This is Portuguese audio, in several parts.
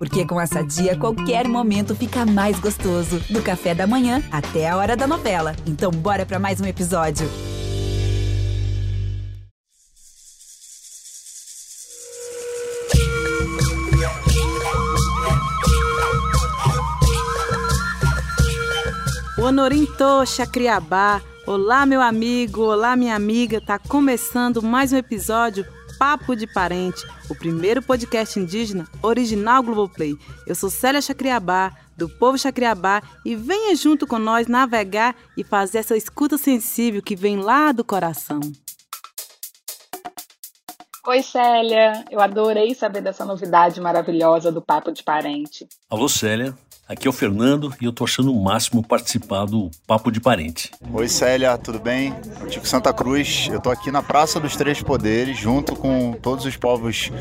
Porque com essa dia, qualquer momento fica mais gostoso. Do café da manhã até a hora da novela. Então, bora para mais um episódio. Honorinto Chacriabá. Olá, meu amigo, olá, minha amiga. Tá começando mais um episódio Papo de Parente, o primeiro podcast indígena original Globoplay. Eu sou Célia Chacriabá, do povo Chacriabá, e venha junto com nós navegar e fazer essa escuta sensível que vem lá do coração. Oi, Célia. Eu adorei saber dessa novidade maravilhosa do Papo de Parente. Alô, Célia. Aqui é o Fernando e eu tô achando o máximo participar do Papo de Parente. Oi Célia, tudo bem? Tico Santa Cruz, eu tô aqui na Praça dos Três Poderes, junto com todos os povos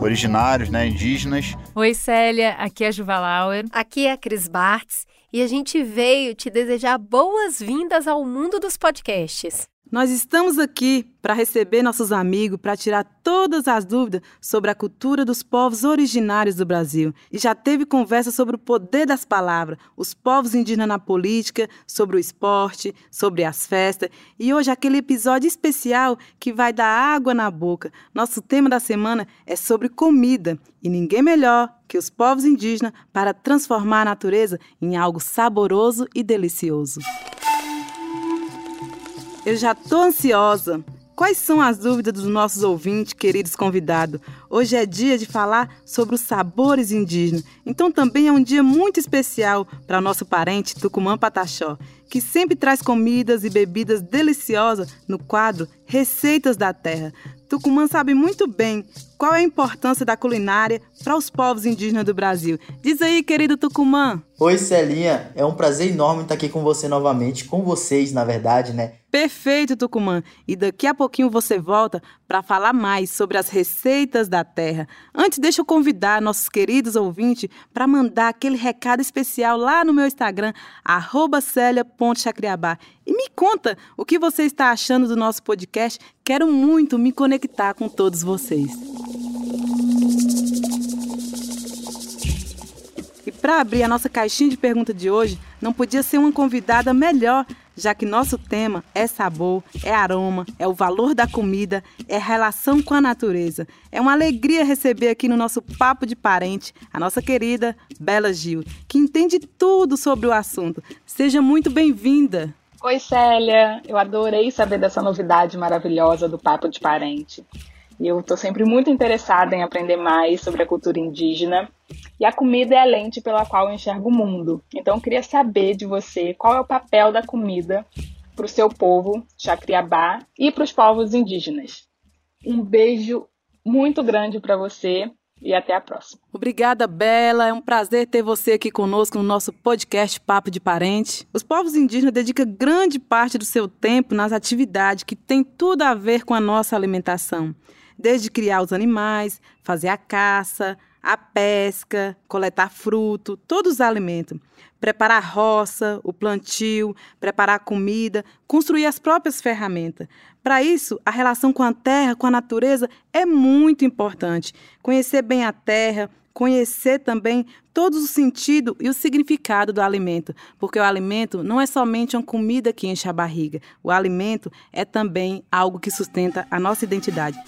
originários, né, indígenas. Oi Célia, aqui é a Juva Lauer. Aqui é a Cris Bartz e a gente veio te desejar boas-vindas ao mundo dos podcasts. Nós estamos aqui para receber nossos amigos, para tirar todas as dúvidas sobre a cultura dos povos originários do Brasil. E já teve conversa sobre o poder das palavras, os povos indígenas na política, sobre o esporte, sobre as festas. E hoje aquele episódio especial que vai dar água na boca. Nosso tema da semana é sobre comida. E ninguém melhor que os povos indígenas para transformar a natureza em algo saboroso e delicioso. Eu já estou ansiosa. Quais são as dúvidas dos nossos ouvintes, queridos convidados? Hoje é dia de falar sobre os sabores indígenas. Então também é um dia muito especial para nosso parente Tucumã Pataxó, que sempre traz comidas e bebidas deliciosas no quadro Receitas da Terra. Tucumã sabe muito bem qual é a importância da culinária para os povos indígenas do Brasil. Diz aí, querido Tucumã. Oi, Celinha. É um prazer enorme estar aqui com você novamente, com vocês, na verdade, né? Perfeito, Tucumã. E daqui a pouquinho você volta para falar mais sobre as receitas da terra. Antes, deixa eu convidar nossos queridos ouvintes para mandar aquele recado especial lá no meu Instagram, celia.chacriabá. E me conta o que você está achando do nosso podcast. Quero muito me conectar com todos vocês. E para abrir a nossa caixinha de pergunta de hoje, não podia ser uma convidada melhor, já que nosso tema é sabor, é aroma, é o valor da comida, é relação com a natureza. É uma alegria receber aqui no nosso Papo de Parente a nossa querida Bela Gil, que entende tudo sobre o assunto. Seja muito bem-vinda! Oi, Célia. Eu adorei saber dessa novidade maravilhosa do Papo de Parente. E eu estou sempre muito interessada em aprender mais sobre a cultura indígena. E a comida é a lente pela qual eu enxergo o mundo. Então eu queria saber de você qual é o papel da comida para o seu povo, Chacriabá, e para os povos indígenas. Um beijo muito grande para você e até a próxima. Obrigada, Bela. É um prazer ter você aqui conosco no nosso podcast Papo de Parente. Os povos indígenas dedicam grande parte do seu tempo nas atividades que têm tudo a ver com a nossa alimentação. Desde criar os animais, fazer a caça, a pesca, coletar fruto, todos os alimentos, preparar a roça, o plantio, preparar a comida, construir as próprias ferramentas. Para isso, a relação com a terra, com a natureza é muito importante. Conhecer bem a terra, conhecer também todos os sentidos e o significado do alimento, porque o alimento não é somente uma comida que enche a barriga, o alimento é também algo que sustenta a nossa identidade.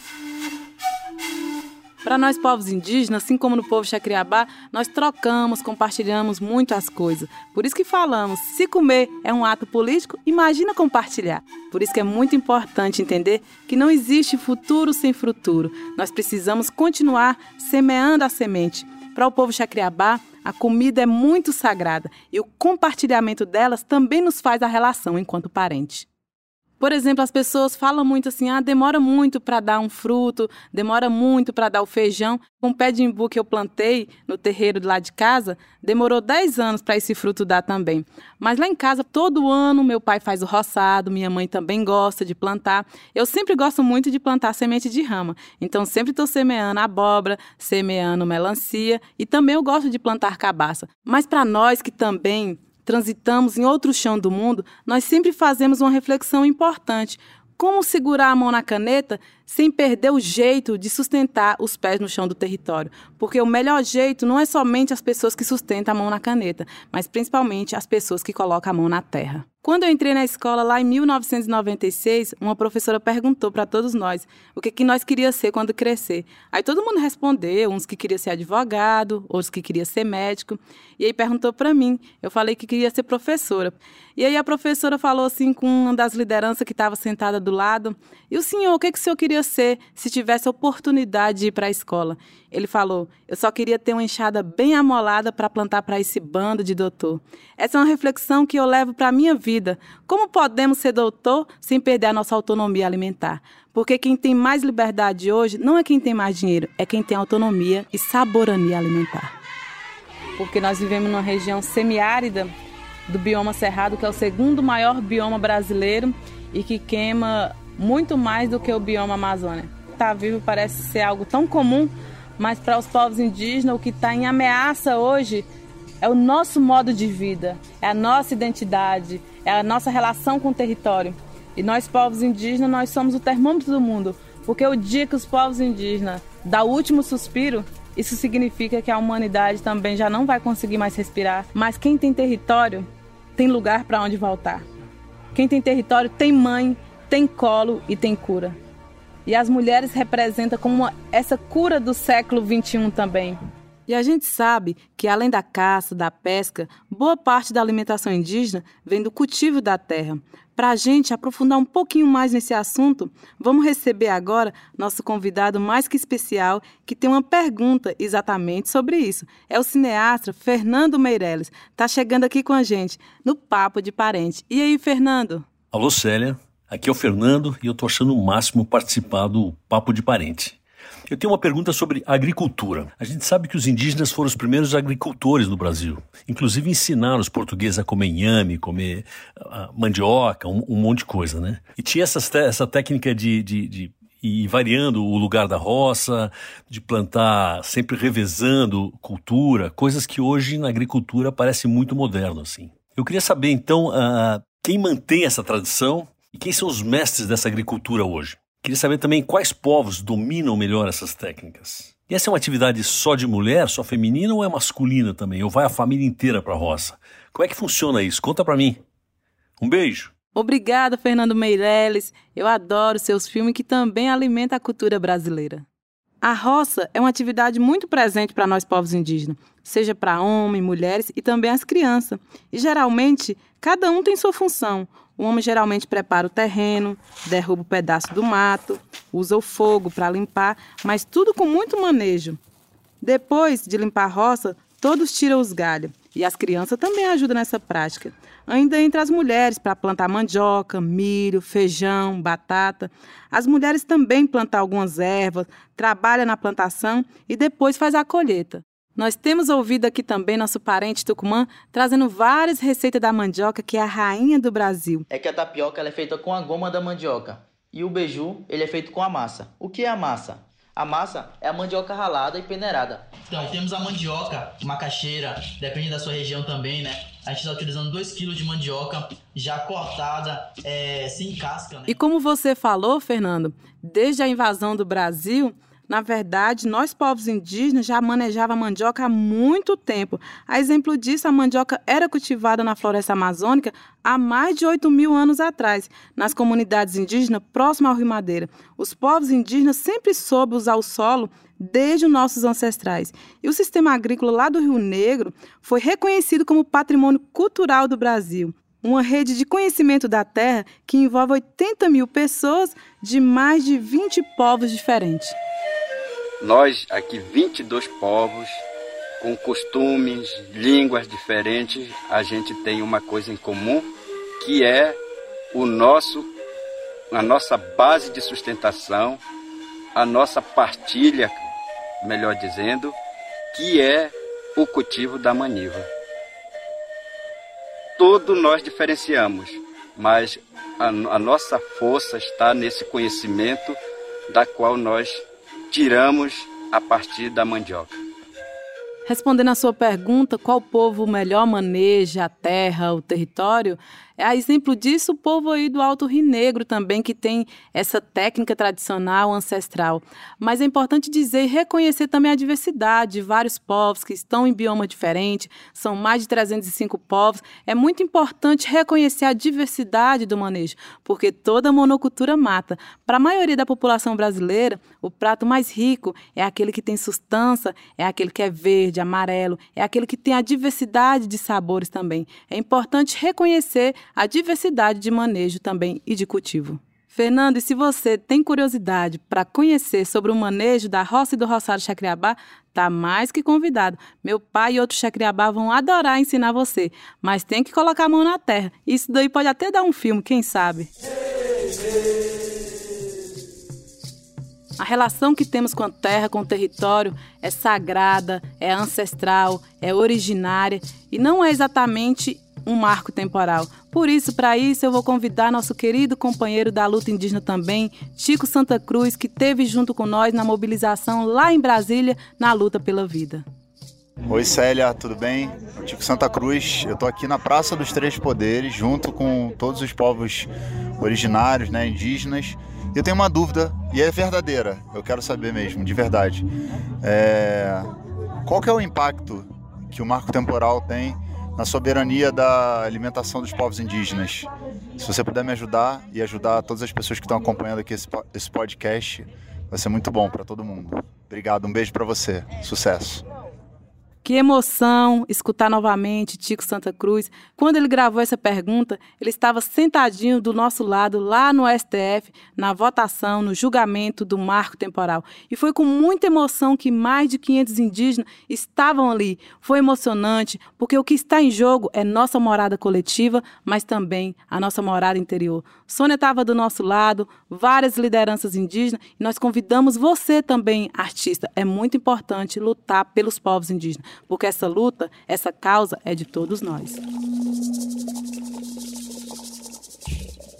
Para nós povos indígenas, assim como no povo Chacriabá, nós trocamos, compartilhamos muito as coisas. Por isso que falamos, se comer é um ato político, imagina compartilhar. Por isso que é muito importante entender que não existe futuro sem futuro. Nós precisamos continuar semeando a semente. Para o povo Chacriabá, a comida é muito sagrada e o compartilhamento delas também nos faz a relação enquanto parente. Por exemplo, as pessoas falam muito assim: ah, demora muito para dar um fruto, demora muito para dar o feijão. Um pé de imbu que eu plantei no terreiro lá de casa, demorou 10 anos para esse fruto dar também. Mas lá em casa, todo ano, meu pai faz o roçado, minha mãe também gosta de plantar. Eu sempre gosto muito de plantar semente de rama. Então, sempre estou semeando abóbora, semeando melancia e também eu gosto de plantar cabaça. Mas para nós que também transitamos em outro chão do mundo, nós sempre fazemos uma reflexão importante. como segurar a mão na caneta sem perder o jeito de sustentar os pés no chão do território. Porque o melhor jeito não é somente as pessoas que sustentam a mão na caneta, mas principalmente as pessoas que colocam a mão na terra. Quando eu entrei na escola lá em 1996, uma professora perguntou para todos nós o que, que nós queríamos ser quando crescer. Aí todo mundo respondeu, uns que queria ser advogado, outros que queria ser médico. E aí perguntou para mim. Eu falei que queria ser professora. E aí a professora falou assim com uma das lideranças que estava sentada do lado: "E o senhor, o que que o senhor queria ser se tivesse a oportunidade de ir para a escola?" Ele falou: Eu só queria ter uma enxada bem amolada para plantar para esse bando de doutor. Essa é uma reflexão que eu levo para a minha vida. Como podemos ser doutor sem perder a nossa autonomia alimentar? Porque quem tem mais liberdade hoje não é quem tem mais dinheiro, é quem tem autonomia e saborania alimentar. Porque nós vivemos numa região semiárida do bioma cerrado, que é o segundo maior bioma brasileiro e que queima muito mais do que o bioma Amazônia. Estar tá vivo parece ser algo tão comum mas para os povos indígenas, o que está em ameaça hoje é o nosso modo de vida, é a nossa identidade, é a nossa relação com o território. E nós, povos indígenas, nós somos o termômetro do mundo, porque o dia que os povos indígenas dão o último suspiro, isso significa que a humanidade também já não vai conseguir mais respirar. Mas quem tem território tem lugar para onde voltar. Quem tem território tem mãe, tem colo e tem cura. E as mulheres representam como essa cura do século XXI também. E a gente sabe que, além da caça, da pesca, boa parte da alimentação indígena vem do cultivo da terra. Para a gente aprofundar um pouquinho mais nesse assunto, vamos receber agora nosso convidado mais que especial, que tem uma pergunta exatamente sobre isso. É o cineasta Fernando Meirelles. Está chegando aqui com a gente no Papo de Parente. E aí, Fernando? Alô, Célia. Aqui é o Fernando e eu estou achando o máximo participar do Papo de Parente. Eu tenho uma pergunta sobre agricultura. A gente sabe que os indígenas foram os primeiros agricultores no Brasil. Inclusive ensinaram os portugueses a comer inhame, comer uh, mandioca, um, um, monte de coisa, né? E tinha essa, essa técnica de, de, de variando o lugar da roça, de plantar, sempre revezando cultura, coisas que hoje na agricultura parece muito moderno, assim. Eu queria saber, então, uh, quem mantém essa tradição e quem são os mestres dessa agricultura hoje? Queria saber também quais povos dominam melhor essas técnicas. E essa é uma atividade só de mulher, só feminina ou é masculina também? Ou vai a família inteira para a roça? Como é que funciona isso? Conta para mim. Um beijo. Obrigada, Fernando Meirelles. Eu adoro seus filmes que também alimentam a cultura brasileira. A roça é uma atividade muito presente para nós povos indígenas, seja para homens, mulheres e também as crianças. E geralmente, cada um tem sua função. O homem geralmente prepara o terreno, derruba o um pedaço do mato, usa o fogo para limpar, mas tudo com muito manejo. Depois de limpar a roça, todos tiram os galhos e as crianças também ajudam nessa prática. Ainda entre as mulheres para plantar mandioca, milho, feijão, batata. As mulheres também plantam algumas ervas, trabalham na plantação e depois faz a colheita. Nós temos ouvido aqui também nosso parente Tucumã trazendo várias receitas da mandioca, que é a rainha do Brasil. É que a tapioca é feita com a goma da mandioca e o beiju ele é feito com a massa. O que é a massa? A massa é a mandioca ralada e peneirada. Então, temos a mandioca, macaxeira, depende da sua região também, né? A gente está utilizando 2 kg de mandioca já cortada, é, sem casca. Né? E como você falou, Fernando, desde a invasão do Brasil, na verdade, nós povos indígenas já manejava mandioca há muito tempo. A exemplo disso, a mandioca era cultivada na floresta amazônica há mais de 8 mil anos atrás, nas comunidades indígenas próximas ao Rio Madeira. Os povos indígenas sempre soube usar o solo desde os nossos ancestrais. E o sistema agrícola lá do Rio Negro foi reconhecido como patrimônio cultural do Brasil uma rede de conhecimento da terra que envolve 80 mil pessoas de mais de 20 povos diferentes. Nós, aqui 22 povos, com costumes, línguas diferentes, a gente tem uma coisa em comum, que é o nosso a nossa base de sustentação, a nossa partilha, melhor dizendo, que é o cultivo da maniva. Todo nós diferenciamos, mas a, a nossa força está nesse conhecimento da qual nós tiramos a partir da mandioca. Respondendo à sua pergunta, qual povo melhor maneja a terra, o território, É exemplo disso o povo aí do Alto Rio Negro também, que tem essa técnica tradicional, ancestral. Mas é importante dizer e reconhecer também a diversidade de vários povos que estão em bioma diferente, são mais de 305 povos. É muito importante reconhecer a diversidade do manejo, porque toda monocultura mata. Para a maioria da população brasileira, o prato mais rico é aquele que tem sustância, é aquele que é verde, amarelo, é aquele que tem a diversidade de sabores também. É importante reconhecer a diversidade de manejo também e de cultivo. Fernando, e se você tem curiosidade para conhecer sobre o manejo da roça e do roçado Chacriabá, tá mais que convidado. Meu pai e outros Chacriabá vão adorar ensinar você, mas tem que colocar a mão na terra. Isso daí pode até dar um filme, quem sabe? A relação que temos com a terra, com o território, é sagrada, é ancestral, é originária e não é exatamente um marco temporal. Por isso, para isso, eu vou convidar nosso querido companheiro da luta indígena também, Chico Santa Cruz, que teve junto com nós na mobilização lá em Brasília, na luta pela vida. Oi Célia, tudo bem? Eu Chico Santa Cruz, eu estou aqui na Praça dos Três Poderes, junto com todos os povos originários, né, indígenas. Eu tenho uma dúvida, e é verdadeira, eu quero saber mesmo, de verdade. É... Qual que é o impacto que o marco temporal tem na soberania da alimentação dos povos indígenas. Se você puder me ajudar e ajudar todas as pessoas que estão acompanhando aqui esse, esse podcast, vai ser muito bom para todo mundo. Obrigado, um beijo para você. Sucesso. Que emoção escutar novamente Tico Santa Cruz. Quando ele gravou essa pergunta, ele estava sentadinho do nosso lado, lá no STF, na votação, no julgamento do marco temporal. E foi com muita emoção que mais de 500 indígenas estavam ali. Foi emocionante, porque o que está em jogo é nossa morada coletiva, mas também a nossa morada interior. Sônia estava do nosso lado, várias lideranças indígenas, e nós convidamos você também, artista. É muito importante lutar pelos povos indígenas porque essa luta, essa causa é de todos nós.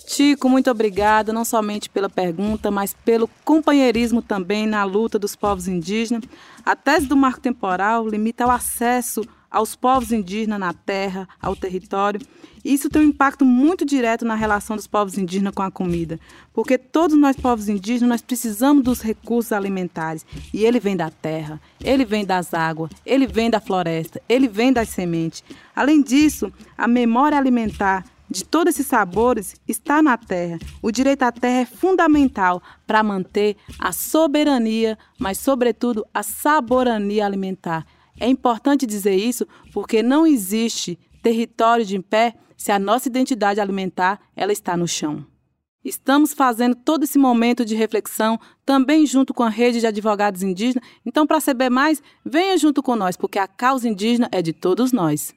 Chico, muito obrigada, não somente pela pergunta, mas pelo companheirismo também na luta dos povos indígenas. A tese do marco temporal limita o acesso aos povos indígenas na terra, ao território. Isso tem um impacto muito direto na relação dos povos indígenas com a comida, porque todos nós povos indígenas nós precisamos dos recursos alimentares e ele vem da terra, ele vem das águas, ele vem da floresta, ele vem das sementes. Além disso, a memória alimentar de todos esses sabores está na terra. O direito à terra é fundamental para manter a soberania, mas sobretudo a saborania alimentar. É importante dizer isso porque não existe território de pé se a nossa identidade alimentar ela está no chão. Estamos fazendo todo esse momento de reflexão também junto com a rede de advogados indígenas. Então, para saber mais, venha junto com nós, porque a causa indígena é de todos nós.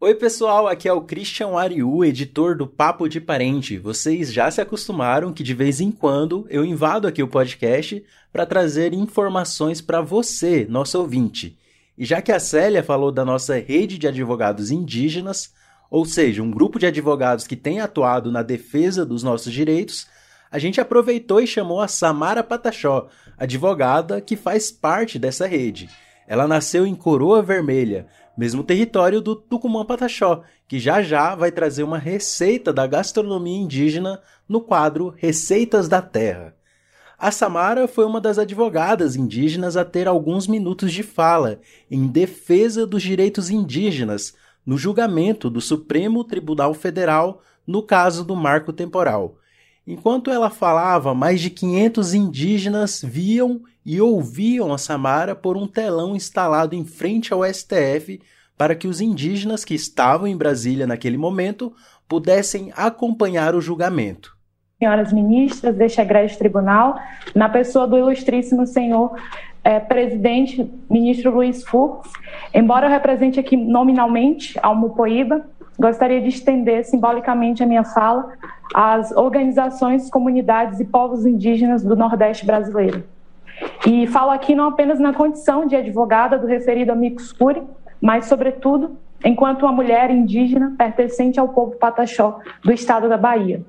Oi, pessoal, aqui é o Christian Ariu, editor do Papo de Parente. Vocês já se acostumaram que de vez em quando eu invado aqui o podcast para trazer informações para você, nosso ouvinte. E já que a Célia falou da nossa rede de advogados indígenas, ou seja, um grupo de advogados que tem atuado na defesa dos nossos direitos, a gente aproveitou e chamou a Samara Pataxó, advogada que faz parte dessa rede. Ela nasceu em Coroa Vermelha, mesmo território do Tucumã Pataxó, que já já vai trazer uma receita da gastronomia indígena no quadro Receitas da Terra. A Samara foi uma das advogadas indígenas a ter alguns minutos de fala em defesa dos direitos indígenas no julgamento do Supremo Tribunal Federal no caso do marco temporal. Enquanto ela falava, mais de 500 indígenas viam e ouviam a Samara por um telão instalado em frente ao STF para que os indígenas que estavam em Brasília naquele momento pudessem acompanhar o julgamento senhoras ministras deste egrégio tribunal, na pessoa do ilustríssimo senhor é, presidente, ministro Luiz Fux. Embora eu represente aqui nominalmente a Mupoíba, gostaria de estender simbolicamente a minha fala às organizações, comunidades e povos indígenas do Nordeste brasileiro. E falo aqui não apenas na condição de advogada do referido Amicus Curi, mas, sobretudo, enquanto uma mulher indígena pertencente ao povo pataxó do estado da Bahia.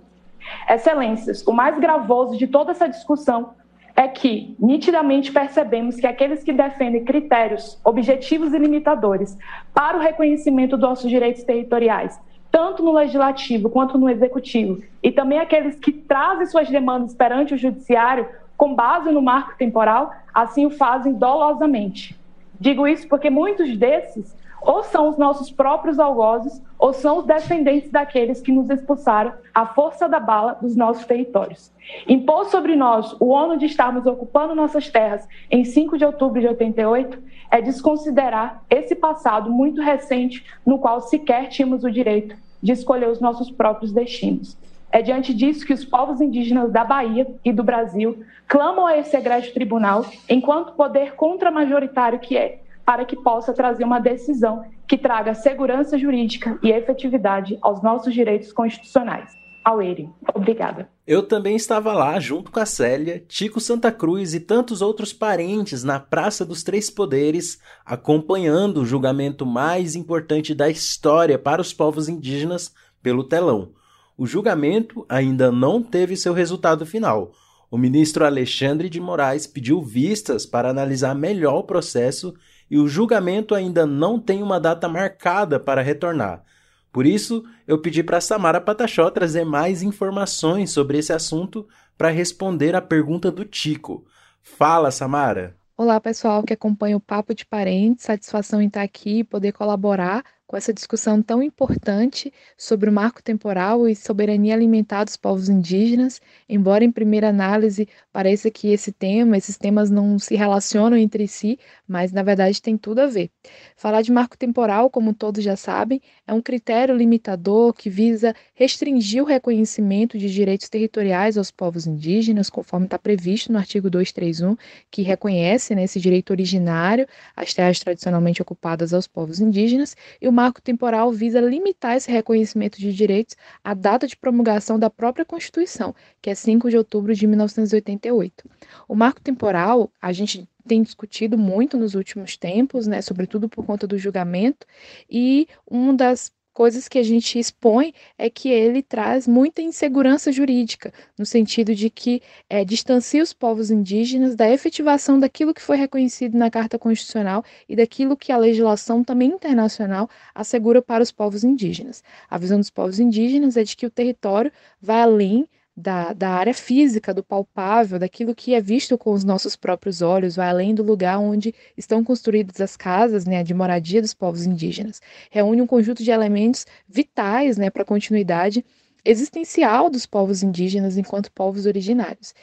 Excelências, o mais gravoso de toda essa discussão é que nitidamente percebemos que aqueles que defendem critérios objetivos e limitadores para o reconhecimento dos nossos direitos territoriais tanto no legislativo quanto no executivo, e também aqueles que trazem suas demandas perante o judiciário com base no marco temporal, assim o fazem dolosamente. Digo isso porque muitos desses ou são os nossos próprios algozes, ou são os descendentes daqueles que nos expulsaram à força da bala dos nossos territórios. Impor sobre nós o ônus de estarmos ocupando nossas terras em 5 de outubro de 88 é desconsiderar esse passado muito recente no qual sequer tínhamos o direito de escolher os nossos próprios destinos. É diante disso que os povos indígenas da Bahia e do Brasil clamam a esse egrégio tribunal enquanto poder contramajoritário que é, para que possa trazer uma decisão que traga segurança jurídica e efetividade aos nossos direitos constitucionais. Aueri, obrigada. Eu também estava lá, junto com a Célia, Tico Santa Cruz e tantos outros parentes na Praça dos Três Poderes, acompanhando o julgamento mais importante da história para os povos indígenas pelo telão. O julgamento ainda não teve seu resultado final. O ministro Alexandre de Moraes pediu vistas para analisar melhor o processo e o julgamento ainda não tem uma data marcada para retornar. Por isso, eu pedi para Samara Patachó trazer mais informações sobre esse assunto para responder a pergunta do Tico. Fala, Samara! Olá, pessoal que acompanha o Papo de Parentes. Satisfação em estar aqui e poder colaborar com essa discussão tão importante sobre o marco temporal e soberania alimentar dos povos indígenas, embora em primeira análise pareça que esse tema, esses temas não se relacionam entre si, mas na verdade tem tudo a ver. Falar de marco temporal, como todos já sabem, é um critério limitador que visa restringir o reconhecimento de direitos territoriais aos povos indígenas, conforme está previsto no artigo 231, que reconhece né, esse direito originário às terras tradicionalmente ocupadas aos povos indígenas, e o marco temporal visa limitar esse reconhecimento de direitos à data de promulgação da própria Constituição, que é 5 de outubro de 1988. O marco temporal, a gente tem discutido muito nos últimos tempos, né, sobretudo por conta do julgamento, e uma das coisas que a gente expõe é que ele traz muita insegurança jurídica, no sentido de que é, distancia os povos indígenas da efetivação daquilo que foi reconhecido na Carta Constitucional e daquilo que a legislação também internacional assegura para os povos indígenas. A visão dos povos indígenas é de que o território vai além da, da área física, do palpável, daquilo que é visto com os nossos próprios olhos, vai além do lugar onde estão construídas as casas né, de moradia dos povos indígenas. Reúne um conjunto de elementos vitais né, para a continuidade existencial dos povos indígenas enquanto povos originários.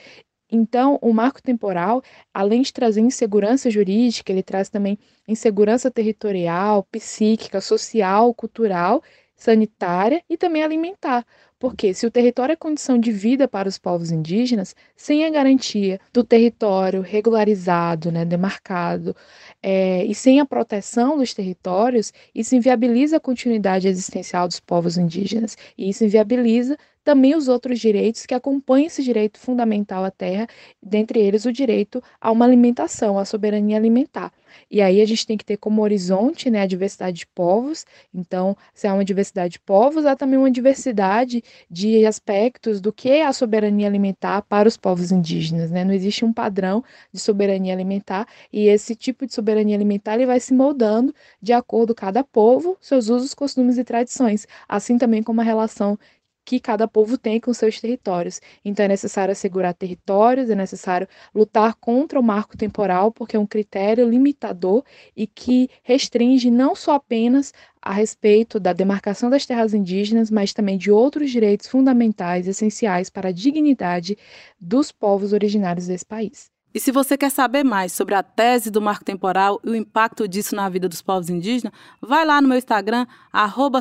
Então, o marco temporal, além de trazer insegurança jurídica, ele traz também insegurança territorial, psíquica, social, cultural, sanitária e também alimentar, porque se o território é condição de vida para os povos indígenas, sem a garantia do território regularizado, né, demarcado, é, e sem a proteção dos territórios, isso inviabiliza a continuidade existencial dos povos indígenas. E isso inviabiliza também os outros direitos que acompanham esse direito fundamental à terra, dentre eles o direito a uma alimentação, a soberania alimentar. E aí a gente tem que ter como horizonte né, a diversidade de povos. Então, se há uma diversidade de povos, há também uma diversidade de aspectos do que é a soberania alimentar para os povos indígenas. Né? Não existe um padrão de soberania alimentar e esse tipo de soberania alimentar ele vai se moldando de acordo com cada povo, seus usos, costumes e tradições, assim também como a relação que cada povo tem com seus territórios. Então é necessário assegurar territórios, é necessário lutar contra o marco temporal, porque é um critério limitador e que restringe não só apenas a respeito da demarcação das terras indígenas, mas também de outros direitos fundamentais essenciais para a dignidade dos povos originários desse país. E se você quer saber mais sobre a tese do marco temporal e o impacto disso na vida dos povos indígenas, vai lá no meu Instagram,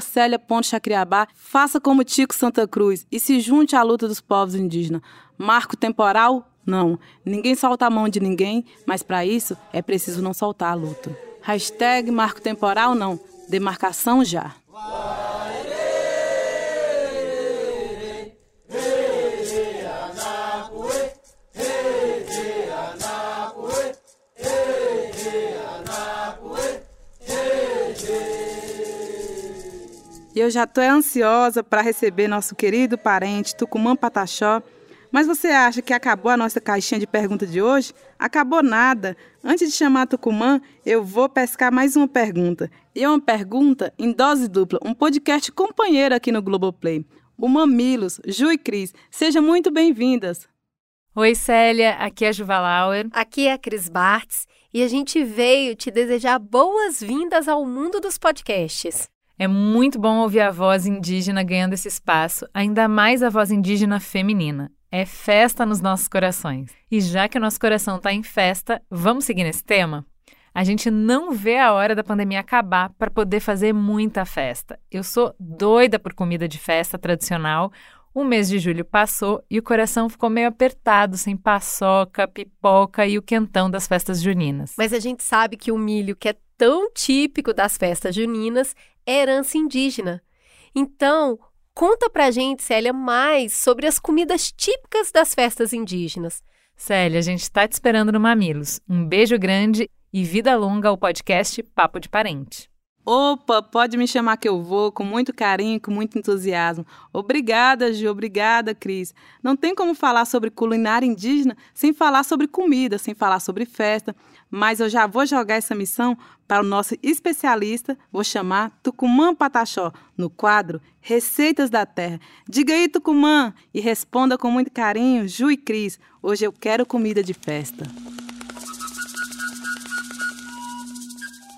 celia.chacriabá, faça como Tico Santa Cruz e se junte à luta dos povos indígenas. Marco temporal? Não. Ninguém solta a mão de ninguém, mas para isso é preciso não soltar a luta. Hashtag marco temporal não, demarcação já. Eu já estou ansiosa para receber nosso querido parente Tucumã Pataxó Mas você acha que acabou a nossa caixinha de pergunta de hoje? Acabou nada. Antes de chamar Tucumã, eu vou pescar mais uma pergunta. E é uma pergunta em dose dupla, um podcast companheiro aqui no Globoplay. O Mamilos, Ju e Cris, sejam muito bem-vindas. Oi, Célia, aqui é a Juva Lauer. Aqui é a Cris Bartz e a gente veio te desejar boas-vindas ao mundo dos podcasts. É muito bom ouvir a voz indígena ganhando esse espaço, ainda mais a voz indígena feminina. É festa nos nossos corações. E já que o nosso coração está em festa, vamos seguir nesse tema? A gente não vê a hora da pandemia acabar para poder fazer muita festa. Eu sou doida por comida de festa tradicional. O mês de julho passou e o coração ficou meio apertado, sem paçoca, pipoca e o quentão das festas juninas. Mas a gente sabe que o milho, que é tão típico das festas juninas, herança indígena. Então, Conta pra gente, Célia, mais sobre as comidas típicas das festas indígenas. Célia, a gente está te esperando no Mamilos. Um beijo grande e vida longa ao podcast Papo de Parente. Opa, pode me chamar que eu vou, com muito carinho, com muito entusiasmo. Obrigada, Gil, obrigada, Cris. Não tem como falar sobre culinária indígena sem falar sobre comida, sem falar sobre festa, mas eu já vou jogar essa missão para o nosso especialista, vou chamar Tucumã Pataxó, no quadro Receitas da Terra. Diga aí, Tucumã, e responda com muito carinho, Ju e Cris, hoje eu quero comida de festa.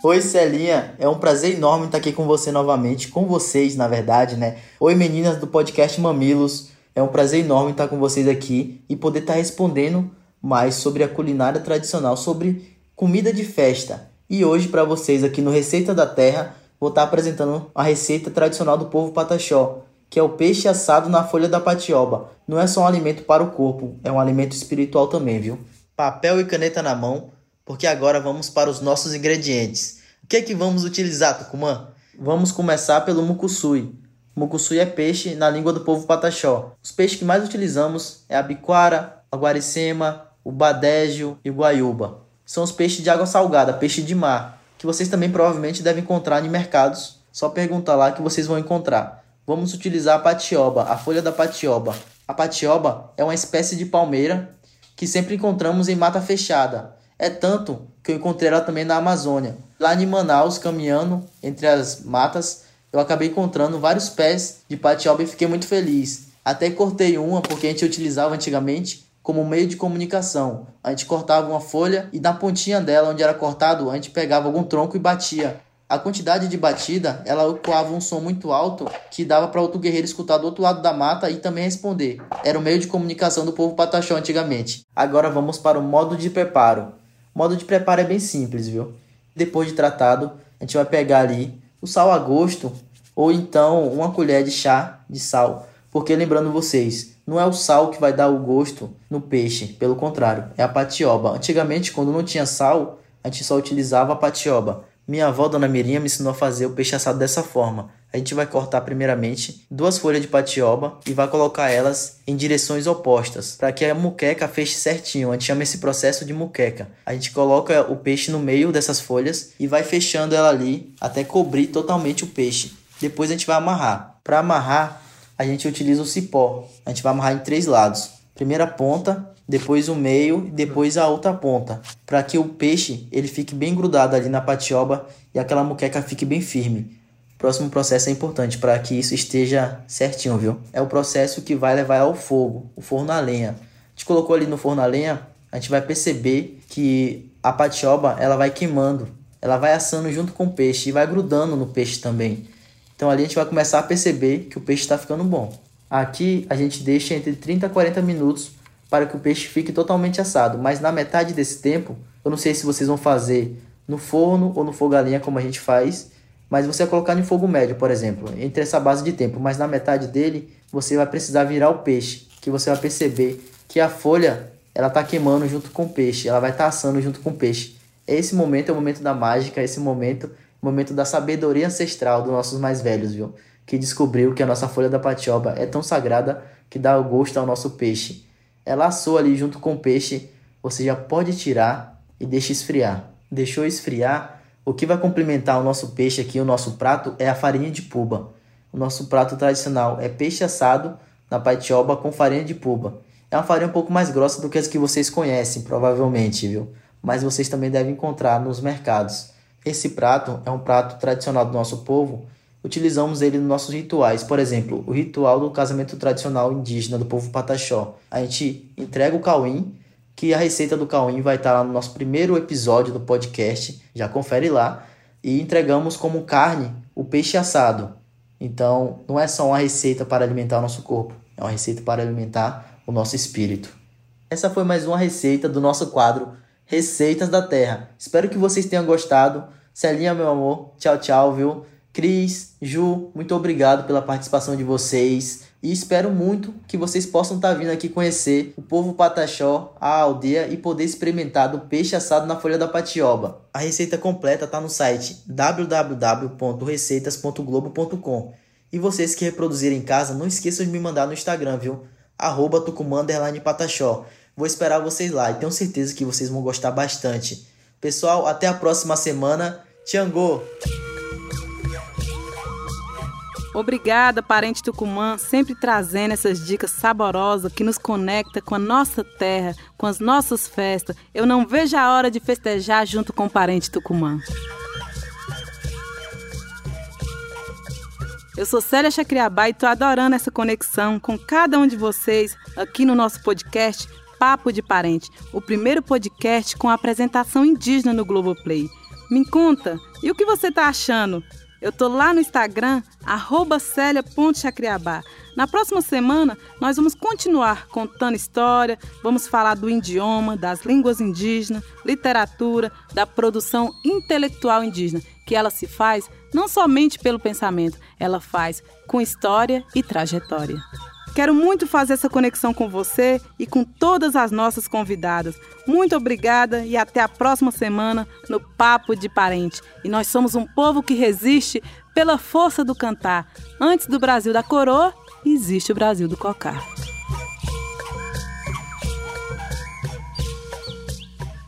Oi, Celinha. É um prazer enorme estar aqui com você novamente, com vocês, na verdade, né? Oi, meninas do podcast Mamilos. É um prazer enorme estar com vocês aqui e poder estar respondendo mais sobre a culinária tradicional, sobre comida de festa. E hoje, para vocês aqui no Receita da Terra, vou estar apresentando a receita tradicional do povo pataxó, que é o peixe assado na folha da patioba. Não é só um alimento para o corpo, é um alimento espiritual também, viu? Papel e caneta na mão porque agora vamos para os nossos ingredientes. O que é que vamos utilizar, Tucumã? Vamos começar pelo mucussui. Mucussui é peixe na língua do povo pataxó. Os peixes que mais utilizamos é a biquara, a guaricema, o badégio e o guaiúba. São os peixes de água salgada, peixe de mar, que vocês também provavelmente devem encontrar em mercados. Só pergunta lá que vocês vão encontrar. Vamos utilizar a patioba, a folha da patioba. A patioba é uma espécie de palmeira que sempre encontramos em mata fechada. É tanto que eu encontrei ela também na Amazônia. Lá em Manaus, caminhando entre as matas, eu acabei encontrando vários pés de patioba e fiquei muito feliz. Até cortei uma porque a gente utilizava antigamente como meio de comunicação. A gente cortava uma folha e na pontinha dela, onde era cortado, a gente pegava algum tronco e batia. A quantidade de batida, ela ecoava um som muito alto que dava para outro guerreiro escutar do outro lado da mata e também responder. Era o meio de comunicação do povo pataxó antigamente. Agora vamos para o modo de preparo. O modo de preparo é bem simples, viu? Depois de tratado, a gente vai pegar ali o sal a gosto ou então uma colher de chá de sal. Porque lembrando vocês, não é o sal que vai dar o gosto no peixe, pelo contrário, é a patioba. Antigamente, quando não tinha sal, a gente só utilizava a patioba. Minha avó, Dona Mirinha, me ensinou a fazer o peixe assado dessa forma a gente vai cortar primeiramente duas folhas de patioba e vai colocar elas em direções opostas para que a muqueca feche certinho. A gente chama esse processo de muqueca. A gente coloca o peixe no meio dessas folhas e vai fechando ela ali até cobrir totalmente o peixe. Depois a gente vai amarrar. Para amarrar, a gente utiliza o cipó. A gente vai amarrar em três lados. Primeira ponta, depois o meio e depois a outra ponta, para que o peixe ele fique bem grudado ali na patioba e aquela muqueca fique bem firme próximo processo é importante para que isso esteja certinho, viu? É o processo que vai levar ao fogo, o forno a lenha. A gente colocou ali no forno a lenha, a gente vai perceber que a patioba ela vai queimando, ela vai assando junto com o peixe e vai grudando no peixe também. Então ali a gente vai começar a perceber que o peixe está ficando bom. Aqui a gente deixa entre 30 a 40 minutos para que o peixe fique totalmente assado, mas na metade desse tempo, eu não sei se vocês vão fazer no forno ou no fogo a como a gente faz, mas você vai colocar em fogo médio, por exemplo, entre essa base de tempo, mas na metade dele você vai precisar virar o peixe, que você vai perceber que a folha ela está queimando junto com o peixe, ela vai estar tá assando junto com o peixe. Esse momento é o momento da mágica, esse momento, momento da sabedoria ancestral dos nossos mais velhos, viu? Que descobriu que a nossa folha da patioba é tão sagrada que dá o gosto ao nosso peixe. Ela assou ali junto com o peixe, você já pode tirar e deixa esfriar. Deixou esfriar, o que vai complementar o nosso peixe aqui, o nosso prato, é a farinha de puba. O nosso prato tradicional é peixe assado na paitioba com farinha de puba. É uma farinha um pouco mais grossa do que as que vocês conhecem, provavelmente, viu? Mas vocês também devem encontrar nos mercados. Esse prato é um prato tradicional do nosso povo. Utilizamos ele nos nossos rituais. Por exemplo, o ritual do casamento tradicional indígena do povo Pataxó. A gente entrega o cauim, que a receita do cauim vai estar lá no nosso primeiro episódio do podcast. Já confere lá. E entregamos como carne o peixe assado. Então, não é só uma receita para alimentar o nosso corpo, é uma receita para alimentar o nosso espírito. Essa foi mais uma receita do nosso quadro Receitas da Terra. Espero que vocês tenham gostado. Celinha, meu amor, tchau, tchau, viu? Cris, Ju, muito obrigado pela participação de vocês. E espero muito que vocês possam estar tá vindo aqui conhecer o povo Pataxó, a aldeia e poder experimentar do peixe assado na folha da patioba. A receita completa está no site www.receitas.globo.com. E vocês que reproduzirem em casa, não esqueçam de me mandar no Instagram, viu? Arroba Pataxó. Vou esperar vocês lá e tenho certeza que vocês vão gostar bastante. Pessoal, até a próxima semana. Tiangô! Obrigada, parente Tucumã, sempre trazendo essas dicas saborosas que nos conecta com a nossa terra, com as nossas festas. Eu não vejo a hora de festejar junto com o parente Tucumã. Eu sou Célia Chacriabá e estou adorando essa conexão com cada um de vocês aqui no nosso podcast Papo de Parente, o primeiro podcast com apresentação indígena no Globoplay. Me conta, e o que você está achando? Eu tô lá no Instagram, celia.chacriabá. Na próxima semana, nós vamos continuar contando história, vamos falar do idioma, das línguas indígenas, literatura, da produção intelectual indígena, que ela se faz não somente pelo pensamento, ela faz com história e trajetória. Quero muito fazer essa conexão com você e com todas as nossas convidadas. Muito obrigada e até a próxima semana no Papo de Parente. E nós somos um povo que resiste pela força do cantar. Antes do Brasil da coroa, existe o Brasil do cocar.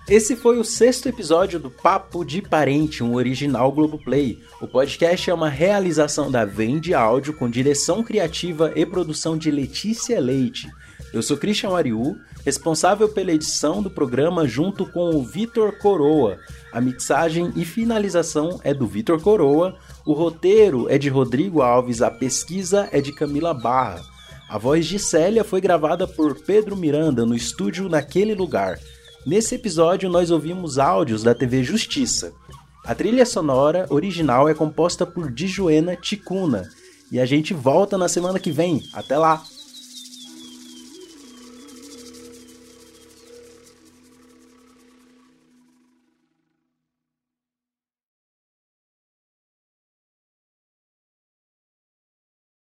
Esse foi o sexto episódio do Papo de Parente, um original Globoplay. O podcast é uma realização da Vende Áudio com direção criativa e produção de Letícia Leite. Eu sou Christian Ariu, responsável pela edição do programa junto com o Vitor Coroa. A mixagem e finalização é do Vitor Coroa, o roteiro é de Rodrigo Alves, a pesquisa é de Camila Barra. A voz de Célia foi gravada por Pedro Miranda no estúdio Naquele Lugar. Nesse episódio, nós ouvimos áudios da TV Justiça. A trilha sonora original é composta por Dijuena Ticuna. E a gente volta na semana que vem. Até lá!